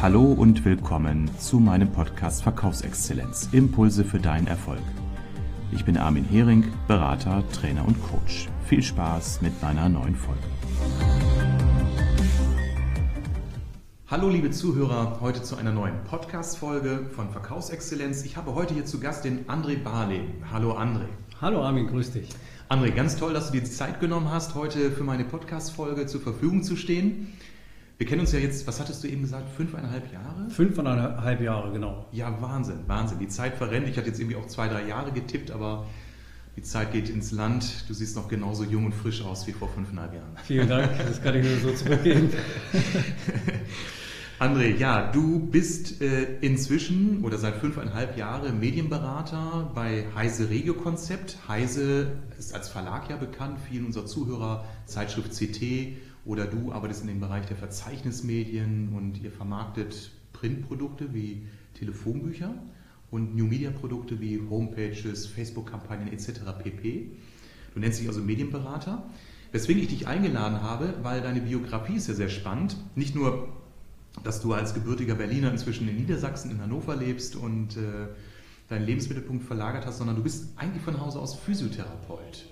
Hallo und willkommen zu meinem Podcast Verkaufsexzellenz. Impulse für deinen Erfolg. Ich bin Armin Hering, Berater, Trainer und Coach. Viel Spaß mit meiner neuen Folge. Hallo liebe Zuhörer, heute zu einer neuen Podcast-Folge von Verkaufsexzellenz. Ich habe heute hier zu Gast den André Barley. Hallo André. Hallo Armin, grüß dich. André, ganz toll, dass du dir die Zeit genommen hast, heute für meine Podcast-Folge zur Verfügung zu stehen. Wir kennen uns ja jetzt, was hattest du eben gesagt, fünfeinhalb Jahre? Fünfeinhalb Jahre, genau. Ja, Wahnsinn, Wahnsinn. Die Zeit verrennt. Ich hatte jetzt irgendwie auch zwei, drei Jahre getippt, aber die Zeit geht ins Land. Du siehst noch genauso jung und frisch aus wie vor fünfeinhalb Jahren. Vielen Dank, das kann ich nur so zurückgeben. André, ja, du bist äh, inzwischen oder seit fünfeinhalb Jahren Medienberater bei Heise Regio Konzept. Heise ist als Verlag ja bekannt, vielen unserer Zuhörer, Zeitschrift CT oder du arbeitest in dem Bereich der Verzeichnismedien und ihr vermarktet Printprodukte wie Telefonbücher und New Media Produkte wie Homepages, Facebook-Kampagnen etc. pp. Du nennst dich also Medienberater. Weswegen ich dich eingeladen habe, weil deine Biografie ist ja sehr spannend. Nicht nur, dass du als gebürtiger Berliner inzwischen in Niedersachsen, in Hannover lebst und äh, deinen Lebensmittelpunkt verlagert hast, sondern du bist eigentlich von Hause aus Physiotherapeut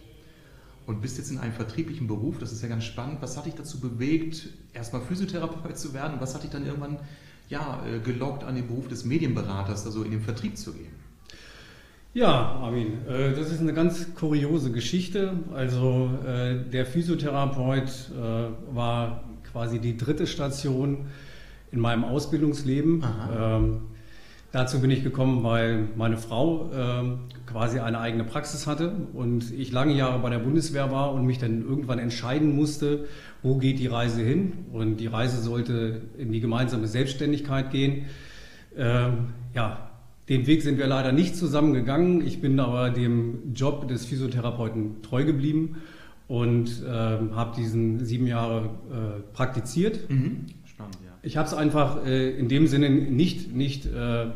und bist jetzt in einem vertrieblichen Beruf. Das ist ja ganz spannend. Was hat dich dazu bewegt, erstmal Physiotherapeut zu werden? was hat dich dann irgendwann ja, äh, gelockt an den Beruf des Medienberaters, also in den Vertrieb zu gehen? Ja, Armin, äh, das ist eine ganz kuriose Geschichte. Also äh, der Physiotherapeut war quasi die dritte Station in meinem Ausbildungsleben. Ähm, dazu bin ich gekommen, weil meine Frau ähm, quasi eine eigene Praxis hatte und ich lange Jahre bei der Bundeswehr war und mich dann irgendwann entscheiden musste, wo geht die Reise hin. Und die Reise sollte in die gemeinsame Selbstständigkeit gehen. Ähm, ja, den Weg sind wir leider nicht zusammengegangen. Ich bin aber dem Job des Physiotherapeuten treu geblieben und äh, habe diesen sieben Jahre äh, praktiziert. Mhm. Spannend. Ich habe es einfach äh, in dem Sinne nicht, nicht äh,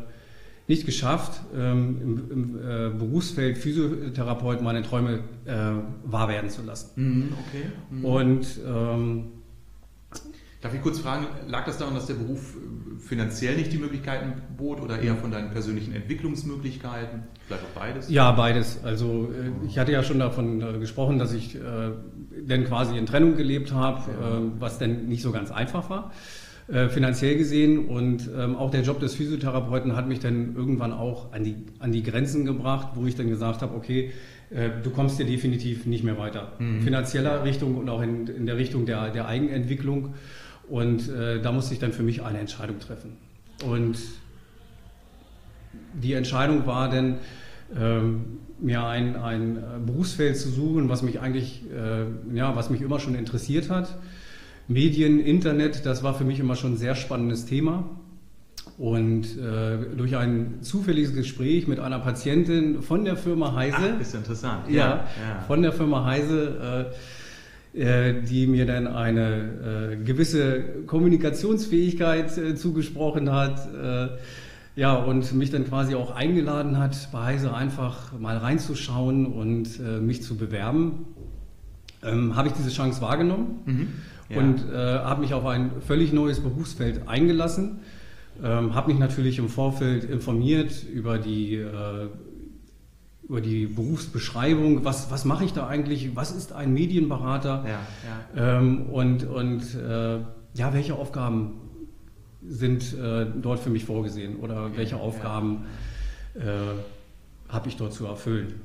nicht geschafft, ähm, im, im äh, Berufsfeld Physiotherapeut meine Träume äh, wahr werden zu lassen. Mhm, okay. Mhm. Und ähm, Darf ich kurz fragen, lag das daran, dass der Beruf äh, finanziell nicht die Möglichkeiten bot oder eher von deinen persönlichen Entwicklungsmöglichkeiten? Vielleicht auch beides? Ja, beides. Also äh, ich hatte ja schon davon gesprochen, dass ich äh, dann quasi in Trennung gelebt habe, ja. äh, was dann nicht so ganz einfach war. Äh, finanziell gesehen. Und ähm, auch der Job des Physiotherapeuten hat mich dann irgendwann auch an die, an die Grenzen gebracht, wo ich dann gesagt habe, okay, äh, du kommst hier definitiv nicht mehr weiter. Mhm. Finanzieller Richtung und auch in, in der Richtung der, der Eigenentwicklung. Und äh, da musste ich dann für mich eine Entscheidung treffen. Und die Entscheidung war dann, ähm, mir ein, ein Berufsfeld zu suchen, was mich eigentlich, äh, ja, was mich immer schon interessiert hat. Medien, Internet, das war für mich immer schon ein sehr spannendes Thema. Und äh, durch ein zufälliges Gespräch mit einer Patientin von der Firma Heise. Ach, ist interessant. Ja, ja, ja. von der Firma Heise, äh, äh, die mir dann eine äh, gewisse Kommunikationsfähigkeit äh, zugesprochen hat. Äh, ja, und mich dann quasi auch eingeladen hat, bei Heise einfach mal reinzuschauen und mich zu bewerben. Ähm, Habe ich diese Chance wahrgenommen. Mhm ja. und äh, habe mich auf ein völlig neues Berufsfeld eingelassen. Ähm, habe mich natürlich im Vorfeld informiert über die, äh, über die Berufsbeschreibung, was, was mache ich da eigentlich, was ist ein Medienberater ja, ja. Ähm, und, und äh, ja, welche Aufgaben sind äh, dort für mich vorgesehen oder okay, welche Aufgaben äh, habe ich dort zu erfüllen.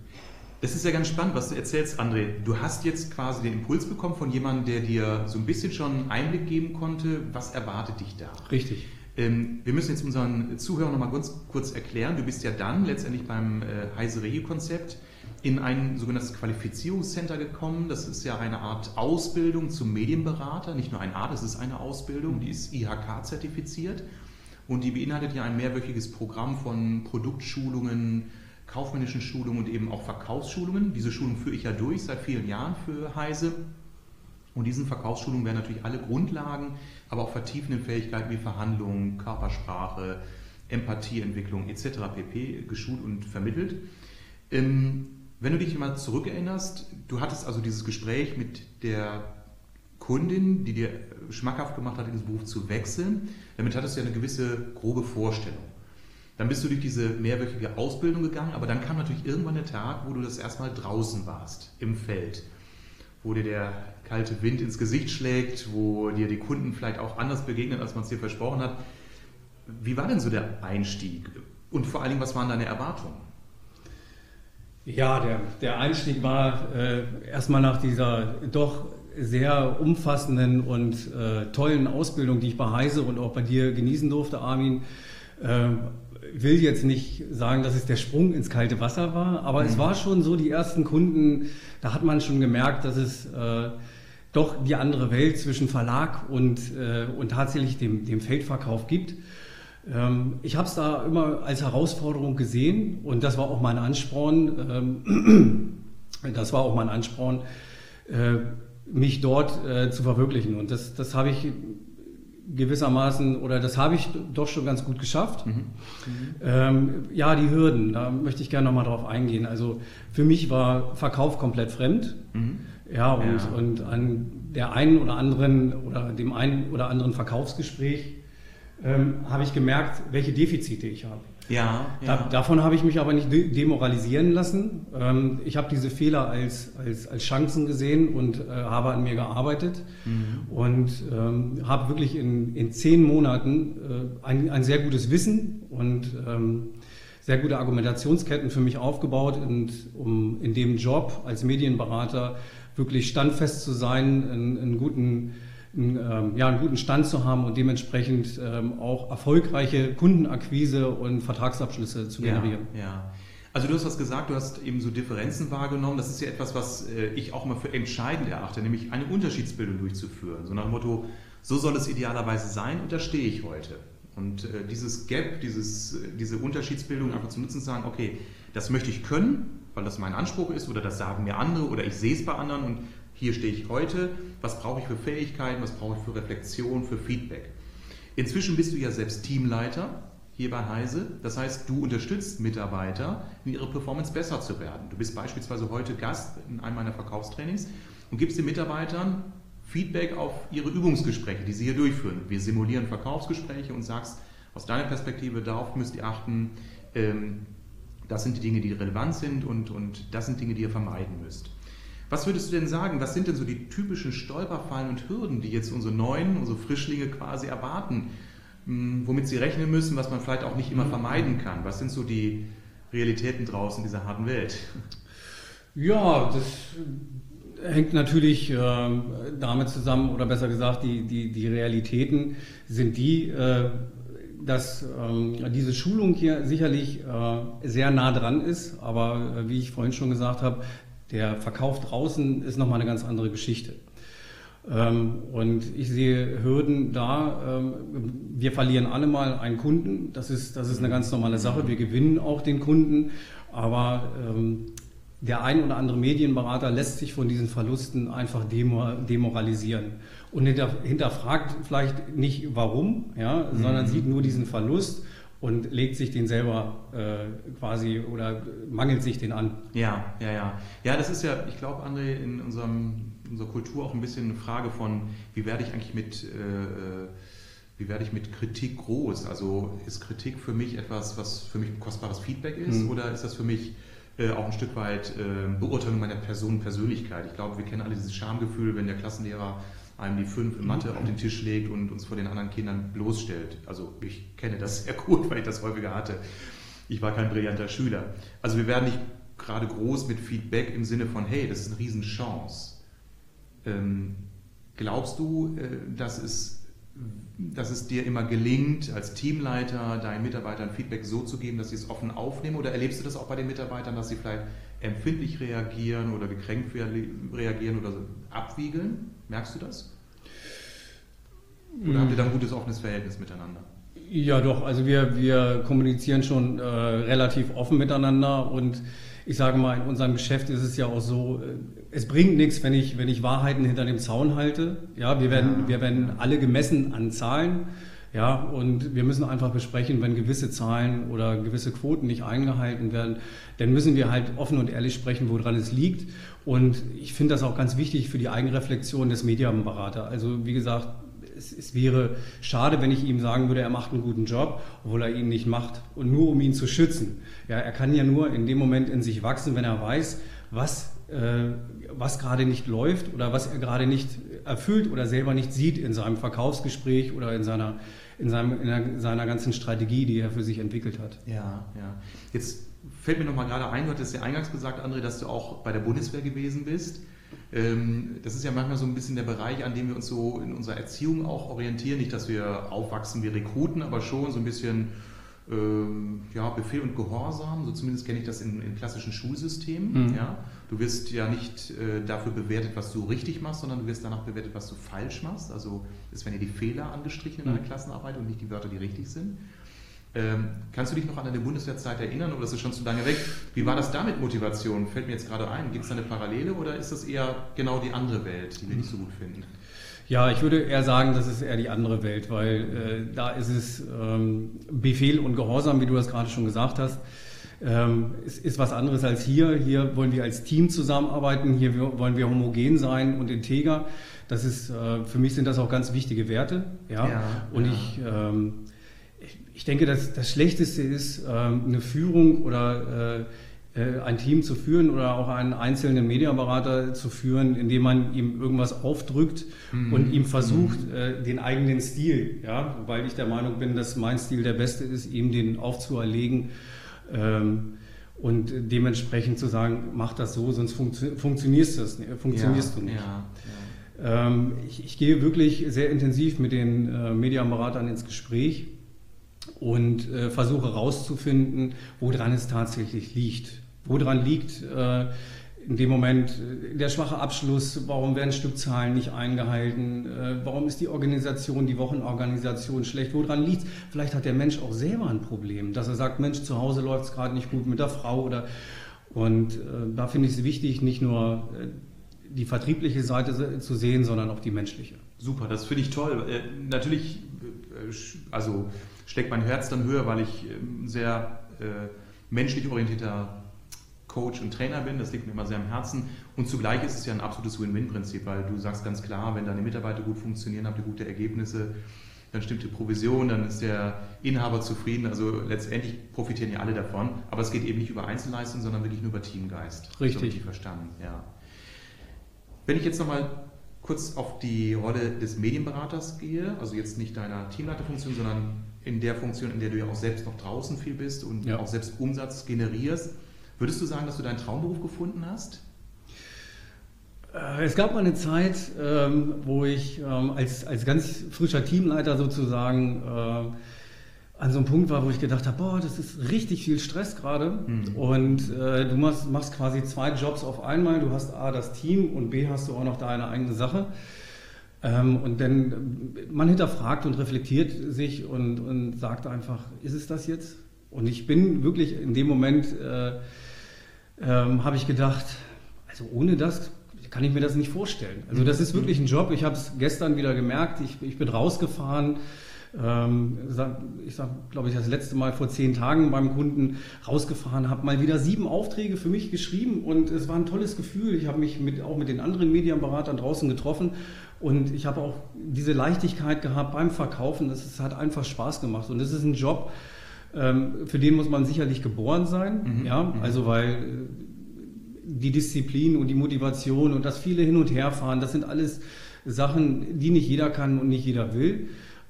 Das ist ja ganz spannend, was du erzählst, André. Du hast jetzt quasi den Impuls bekommen von jemandem, der dir so ein bisschen schon Einblick geben konnte, was erwartet dich da. Richtig. Ähm, wir müssen jetzt unseren Zuhörern nochmal ganz kurz erklären. Du bist ja dann letztendlich beim äh, Heise Regio-Konzept in ein sogenanntes Qualifizierungscenter gekommen. Das ist ja eine Art Ausbildung zum Medienberater. Nicht nur eine Art, es ist eine Ausbildung, die ist IHK-zertifiziert und die beinhaltet ja ein mehrwöchiges Programm von Produktschulungen, kaufmännischen Schulungen und eben auch Verkaufsschulungen. Diese Schulung führe ich ja durch seit vielen Jahren für Heise. Und diesen Verkaufsschulungen werden natürlich alle Grundlagen, aber auch vertiefende Fähigkeiten wie Verhandlungen, Körpersprache, Empathieentwicklung etc. pp. geschult und vermittelt. Ähm, wenn du dich mal zurückerinnerst, du hattest also dieses Gespräch mit der Kundin, die dir schmackhaft gemacht hat, in diesen Beruf zu wechseln. Damit hattest du ja eine gewisse grobe Vorstellung. Dann bist du durch diese mehrwöchige Ausbildung gegangen, aber dann kam natürlich irgendwann der Tag, wo du das erstmal draußen warst, im Feld, wo dir der kalte Wind ins Gesicht schlägt, wo dir die Kunden vielleicht auch anders begegnen, als man es dir versprochen hat. Wie war denn so der Einstieg? Und vor allen Dingen, was waren deine Erwartungen? Ja, der, der Einstieg war äh, erstmal nach dieser doch sehr umfassenden und äh, tollen Ausbildung, die ich bei Heise und auch bei dir genießen durfte, Armin. Äh, will jetzt nicht sagen, dass es der Sprung ins kalte Wasser war, aber mhm. es war schon so, die ersten Kunden, da hat man schon gemerkt, dass es äh, doch die andere Welt zwischen Verlag und, äh, und tatsächlich dem, dem Feldverkauf gibt. Ähm, ich habe es da immer als Herausforderung gesehen und das war auch mein Ansporn. Ähm, das war auch mein Ansporn, äh, mich dort äh, zu verwirklichen. Und das, das habe ich gewissermaßen, oder das habe ich doch schon ganz gut geschafft. Mhm. Mhm. Ähm, ja, die Hürden, da möchte ich gerne nochmal drauf eingehen. Also für mich war Verkauf komplett fremd. Mhm. Ja, und, ja. und an der einen oder anderen oder dem einen oder anderen Verkaufsgespräch ähm, habe ich gemerkt, welche Defizite ich habe. Ja, ja. Da, davon habe ich mich aber nicht demoralisieren lassen. Ähm, ich habe diese Fehler als, als, als Chancen gesehen und äh, habe an mir gearbeitet mhm. und ähm, habe wirklich in, in zehn Monaten äh, ein, ein sehr gutes Wissen und ähm, sehr gute Argumentationsketten für mich aufgebaut und um in dem Job als Medienberater wirklich standfest zu sein, einen, einen guten einen, ähm, ja, einen guten Stand zu haben und dementsprechend ähm, auch erfolgreiche Kundenakquise und Vertragsabschlüsse zu generieren. Ja, ja. Also du hast was gesagt, du hast eben so Differenzen wahrgenommen. Das ist ja etwas, was äh, ich auch immer für entscheidend erachte, nämlich eine Unterschiedsbildung durchzuführen. So nach dem Motto, so soll es idealerweise sein und da stehe ich heute. Und äh, dieses Gap, dieses, diese Unterschiedsbildung einfach zu nutzen, zu sagen, okay, das möchte ich können, weil das mein Anspruch ist oder das sagen mir andere oder ich sehe es bei anderen und hier stehe ich heute, was brauche ich für Fähigkeiten, was brauche ich für Reflexion, für Feedback. Inzwischen bist du ja selbst Teamleiter hier bei Heise. Das heißt, du unterstützt Mitarbeiter, in ihrer Performance besser zu werden. Du bist beispielsweise heute Gast in einem meiner Verkaufstrainings und gibst den Mitarbeitern Feedback auf ihre Übungsgespräche, die sie hier durchführen. Wir simulieren Verkaufsgespräche und sagst, aus deiner Perspektive, darauf müsst ihr achten, ähm, das sind die Dinge, die relevant sind und, und das sind Dinge, die ihr vermeiden müsst. Was würdest du denn sagen? Was sind denn so die typischen Stolperfallen und Hürden, die jetzt unsere Neuen, unsere Frischlinge quasi erwarten, hm, womit sie rechnen müssen, was man vielleicht auch nicht immer vermeiden kann? Was sind so die Realitäten draußen in dieser harten Welt? Ja, das hängt natürlich äh, damit zusammen, oder besser gesagt, die, die, die Realitäten sind die, äh, dass äh, diese Schulung hier sicherlich äh, sehr nah dran ist, aber äh, wie ich vorhin schon gesagt habe, der Verkauf draußen ist nochmal eine ganz andere Geschichte. Ähm, und ich sehe Hürden da. Ähm, wir verlieren alle mal einen Kunden. Das ist, das ist eine ganz normale Sache. Wir gewinnen auch den Kunden. Aber ähm, der ein oder andere Medienberater lässt sich von diesen Verlusten einfach demoralisieren und hinterfragt vielleicht nicht warum, ja, sondern mhm. sieht nur diesen Verlust und legt sich den selber äh, quasi oder mangelt sich den an. Ja, ja, ja. Ja, das ist ja, ich glaube, André, in unserem, unserer Kultur auch ein bisschen eine Frage von, wie werde ich eigentlich mit, äh, äh, wie werde ich mit Kritik groß? Also ist Kritik für mich etwas, was für mich ein kostbares Feedback ist mhm. oder ist das für mich äh, auch ein Stück weit äh, Beurteilung meiner Person, Persönlichkeit? Ich glaube, wir kennen alle dieses Schamgefühl, wenn der Klassenlehrer einem die fünf in Mathe auf den Tisch legt und uns vor den anderen Kindern bloßstellt. Also ich kenne das sehr gut, weil ich das häufiger hatte. Ich war kein brillanter Schüler. Also wir werden nicht gerade groß mit Feedback im Sinne von, hey, das ist eine Riesenchance. Ähm, glaubst du, äh, dass, es, dass es dir immer gelingt, als Teamleiter deinen Mitarbeitern Feedback so zu geben, dass sie es offen aufnehmen? Oder erlebst du das auch bei den Mitarbeitern, dass sie vielleicht empfindlich reagieren oder gekränkt reagieren oder abwiegeln? Merkst du das? Oder habt ihr da ein gutes offenes Verhältnis miteinander? Ja, doch. Also wir, wir kommunizieren schon äh, relativ offen miteinander und ich sage mal, in unserem Geschäft ist es ja auch so, äh, es bringt nichts, wenn ich, wenn ich Wahrheiten hinter dem Zaun halte. Ja, wir werden, ja. wir werden alle gemessen an Zahlen. Ja, und wir müssen einfach besprechen, wenn gewisse Zahlen oder gewisse Quoten nicht eingehalten werden, dann müssen wir halt offen und ehrlich sprechen, woran es liegt. Und ich finde das auch ganz wichtig für die Eigenreflexion des Medienberaters. Also wie gesagt, es, es, wäre schade, wenn ich ihm sagen würde, er macht einen guten Job, obwohl er ihn nicht macht. Und nur um ihn zu schützen. Ja, er kann ja nur in dem Moment in sich wachsen, wenn er weiß, was, äh, was gerade nicht läuft oder was er gerade nicht erfüllt oder selber nicht sieht in seinem Verkaufsgespräch oder in seiner, in, seinem, in seiner ganzen Strategie, die er für sich entwickelt hat. Ja, ja. Jetzt fällt mir noch mal gerade ein, du hattest ja eingangs gesagt, André, dass du auch bei der Bundeswehr gewesen bist. Ähm, das ist ja manchmal so ein bisschen der Bereich, an dem wir uns so in unserer Erziehung auch orientieren. Nicht, dass wir aufwachsen wie Rekruten, aber schon so ein bisschen ähm, ja, Befehl und Gehorsam. So zumindest kenne ich das in, in klassischen Schulsystemen. Mhm. Ja. Du wirst ja nicht äh, dafür bewertet, was du richtig machst, sondern du wirst danach bewertet, was du falsch machst. Also es werden ja die Fehler angestrichen in deiner mhm. Klassenarbeit und nicht die Wörter, die richtig sind. Ähm, kannst du dich noch an deine Bundeswehrzeit erinnern oder ist es schon zu lange weg? Wie war das da mit Motivation? Fällt mir jetzt gerade ein. Gibt es da eine Parallele oder ist das eher genau die andere Welt, die wir nicht so gut finden? Ja, ich würde eher sagen, das ist eher die andere Welt, weil äh, da ist es ähm, Befehl und Gehorsam, wie du das gerade schon gesagt hast. Ähm, es ist was anderes als hier. Hier wollen wir als Team zusammenarbeiten, hier wollen wir homogen sein und integer. Das ist, äh, für mich sind das auch ganz wichtige Werte. Ja, ja und ja. ich ähm, ich denke, dass das Schlechteste ist, ähm, eine Führung oder äh, äh, ein Team zu führen oder auch einen einzelnen Mediaberater zu führen, indem man ihm irgendwas aufdrückt mhm. und ihm versucht, mhm. den eigenen Stil, ja, weil ich der Meinung bin, dass mein Stil der beste ist, ihm den aufzuerlegen ähm, und dementsprechend zu sagen, mach das so, sonst funktio funktionierst, das, funktionierst ja, du nicht. Ja, ja. Ähm, ich, ich, gehe wirklich sehr intensiv mit den äh, Medienberatern ins Gespräch und äh, versuche herauszufinden, woran es tatsächlich liegt. Woran liegt äh, in dem Moment äh, der schwache Abschluss, warum werden Stückzahlen nicht eingehalten, äh, warum ist die Organisation, die Wochenorganisation schlecht, woran liegt? Vielleicht hat der Mensch auch selber ein Problem, dass er sagt, Mensch, zu Hause läuft es gerade nicht gut mit der Frau oder und äh, da finde ich es wichtig, nicht nur äh, die vertriebliche Seite zu sehen, sondern auch die menschliche. Super, das finde ich toll. Natürlich, also steckt mein Herz dann höher, weil ich ein ähm, sehr äh, menschlich orientierter Coach und Trainer bin. Das liegt mir immer sehr am Herzen. Und zugleich ist es ja ein absolutes Win-Win-Prinzip, weil du sagst ganz klar, wenn deine Mitarbeiter gut funktionieren, habt ihr gute Ergebnisse, dann stimmt die Provision, dann ist der Inhaber zufrieden. Also letztendlich profitieren ja alle davon. Aber es geht eben nicht über Einzelleistung, sondern wirklich nur über Teamgeist. Richtig. So richtig verstanden, ja. Wenn ich jetzt nochmal kurz auf die Rolle des Medienberaters gehe, also jetzt nicht deiner Teamleiterfunktion, sondern in der Funktion, in der du ja auch selbst noch draußen viel bist und ja. auch selbst Umsatz generierst. Würdest du sagen, dass du deinen Traumberuf gefunden hast? Äh, es gab mal eine Zeit, ähm, wo ich ähm, als, als ganz frischer Teamleiter sozusagen äh, an so einem Punkt war, wo ich gedacht habe, boah, das ist richtig viel Stress gerade. Mhm. Und äh, du machst, machst quasi zwei Jobs auf einmal. Du hast A, das Team und B, hast du auch noch deine eigene Sache. Ähm, und dann, man hinterfragt und reflektiert sich und, und sagt einfach, ist es das jetzt? Und ich bin wirklich in dem Moment, äh, ähm, habe ich gedacht, also ohne das kann ich mir das nicht vorstellen. Also das ist wirklich ein Job. Ich habe es gestern wieder gemerkt. Ich, ich bin rausgefahren ähm, ich sage, glaube ich, das letzte Mal vor zehn Tagen beim Kunden rausgefahren, habe mal wieder sieben Aufträge für mich geschrieben und es war ein tolles Gefühl. Ich habe mich mit, auch mit den anderen Medienberatern draußen getroffen und ich habe auch diese Leichtigkeit gehabt beim Verkaufen. Es hat einfach Spaß gemacht und es ist ein Job, ähm, für den muss man sicherlich geboren sein. Mhm. Ja, mhm. also weil äh, die Disziplin und die Motivation und das viele hin und her fahren, das sind alles Sachen, die nicht jeder kann und nicht jeder will.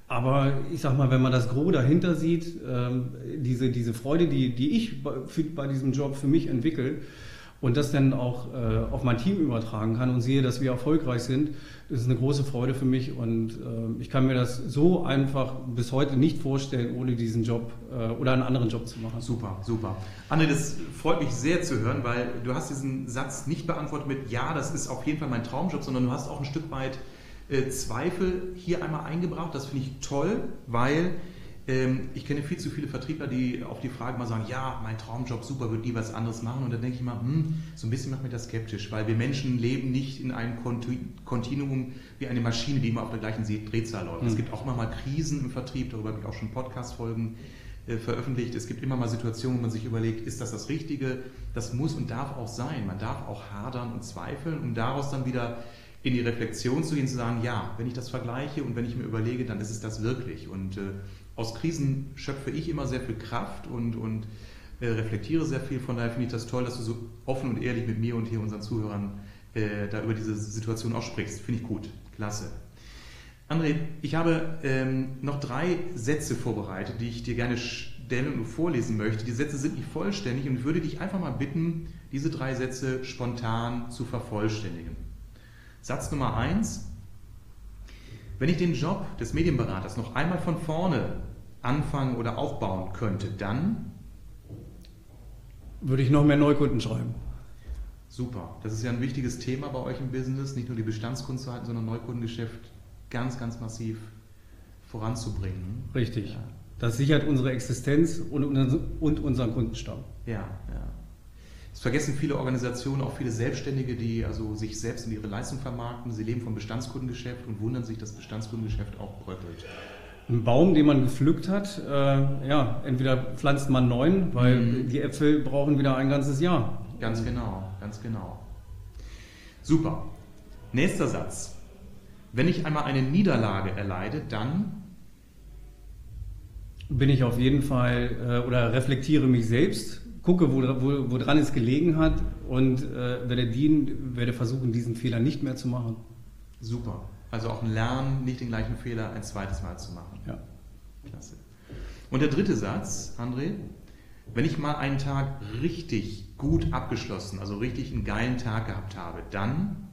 Aber ich sag mal, wenn man das Gros dahinter sieht, ähm, diese, diese Freude, die, die ich bei, für, bei diesem Job für mich entwickle und das dann auch äh, auf mein Team übertragen kann und sehe, dass wir erfolgreich sind, das ist eine große Freude für mich und äh, ich kann mir das so einfach bis heute nicht vorstellen, ohne diesen Job äh, oder einen anderen Job zu machen. Super, super. Anne, das freut mich sehr zu hören, weil du hast diesen Satz nicht beantwortet mit Ja, das ist auf jeden Fall mein Traumjob, sondern du hast auch ein Stück weit äh, Zweifel hier einmal eingebracht. Das finde ich toll, weil ich kenne viel zu viele Vertriebler, die auf die Frage mal sagen, ja, mein Traumjob, super, würde nie was anderes machen. Und dann denke ich mal, hm, so ein bisschen macht mir das skeptisch, weil wir Menschen leben nicht in einem Kontinuum wie eine Maschine, die immer auf der gleichen Drehzahl läuft. Mhm. Es gibt auch immer mal Krisen im Vertrieb, darüber habe ich auch schon Podcast-Folgen äh, veröffentlicht. Es gibt immer mal Situationen, wo man sich überlegt, ist das das Richtige? Das muss und darf auch sein. Man darf auch hadern und zweifeln, um daraus dann wieder in die Reflexion zu gehen, zu sagen, ja, wenn ich das vergleiche und wenn ich mir überlege, dann ist es das wirklich. Und äh, aus Krisen schöpfe ich immer sehr viel Kraft und, und äh, reflektiere sehr viel. Von daher finde ich das toll, dass du so offen und ehrlich mit mir und hier unseren Zuhörern äh, da über diese Situation auch sprichst. Finde ich gut. Klasse. André, ich habe ähm, noch drei Sätze vorbereitet, die ich dir gerne stellen und vorlesen möchte. Die Sätze sind nicht vollständig und würde dich einfach mal bitten, diese drei Sätze spontan zu vervollständigen. Satz Nummer eins. Wenn ich den Job des Medienberaters noch einmal von vorne anfangen oder aufbauen könnte, dann würde ich noch mehr Neukunden schreiben. Super. Das ist ja ein wichtiges Thema bei euch im Business, nicht nur die Bestandskunden zu halten, sondern Neukundengeschäft ganz, ganz massiv voranzubringen. Richtig. Ja. Das sichert unsere Existenz und, und unseren Kundenstamm. Ja, ja. Es vergessen viele Organisationen, auch viele Selbstständige, die also sich selbst in ihre Leistung vermarkten. Sie leben vom Bestandskundengeschäft und wundern sich, dass Bestandskundengeschäft auch bröckelt. Ein Baum, den man gepflückt hat, äh, ja, entweder pflanzt man neuen, weil mhm. die Äpfel brauchen wieder ein ganzes Jahr. Ganz genau, ganz genau. Super. Nächster Satz. Wenn ich einmal eine Niederlage erleide, dann bin ich auf jeden Fall äh, oder reflektiere mich selbst, gucke, woran wo, wo es gelegen hat und äh, werde, dienen, werde versuchen, diesen Fehler nicht mehr zu machen. Super. Also auch ein Lernen, nicht den gleichen Fehler ein zweites Mal zu machen. Ja. Klasse. Und der dritte Satz, André, wenn ich mal einen Tag richtig gut abgeschlossen, also richtig einen geilen Tag gehabt habe, dann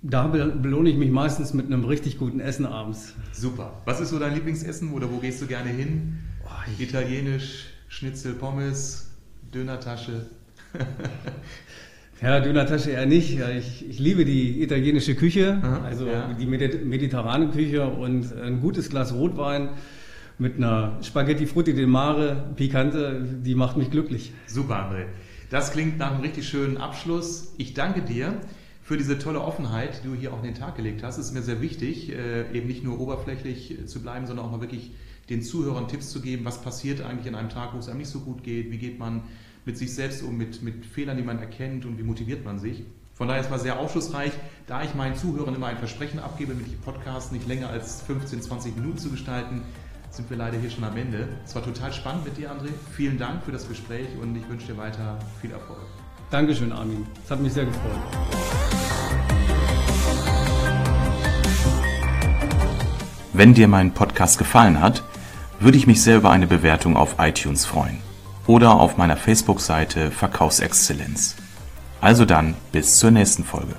da belohne ich mich meistens mit einem richtig guten Essen abends. Super. Was ist so dein Lieblingsessen oder wo gehst du gerne hin? Oh, Italienisch, Schnitzel, Pommes, Dönertasche. Ja, Dönertasche eher nicht. Ich, ich, liebe die italienische Küche, Aha, also ja. die mediterrane Küche und ein gutes Glas Rotwein mit einer Spaghetti Frutti del Mare, Pikante, die macht mich glücklich. Super, André. Das klingt nach einem richtig schönen Abschluss. Ich danke dir für diese tolle Offenheit, die du hier auch in den Tag gelegt hast. Es ist mir sehr wichtig, äh, eben nicht nur oberflächlich zu bleiben, sondern auch mal wirklich den Zuhörern Tipps zu geben, was passiert eigentlich an einem Tag, wo es einem nicht so gut geht, wie geht man mit sich selbst um, mit, mit Fehlern, die man erkennt und wie motiviert man sich. Von daher ist es sehr aufschlussreich, da ich meinen Zuhörern immer ein Versprechen abgebe, mit dem Podcast nicht länger als 15, 20 Minuten zu gestalten, sind wir leider hier schon am Ende. Es war total spannend mit dir, André. Vielen Dank für das Gespräch und ich wünsche dir weiter viel Erfolg. Dankeschön, Armin. Es hat mich sehr gefreut. Wenn dir mein Podcast gefallen hat, würde ich mich sehr über eine Bewertung auf iTunes freuen oder auf meiner Facebook-Seite Verkaufsexzellenz. Also dann, bis zur nächsten Folge.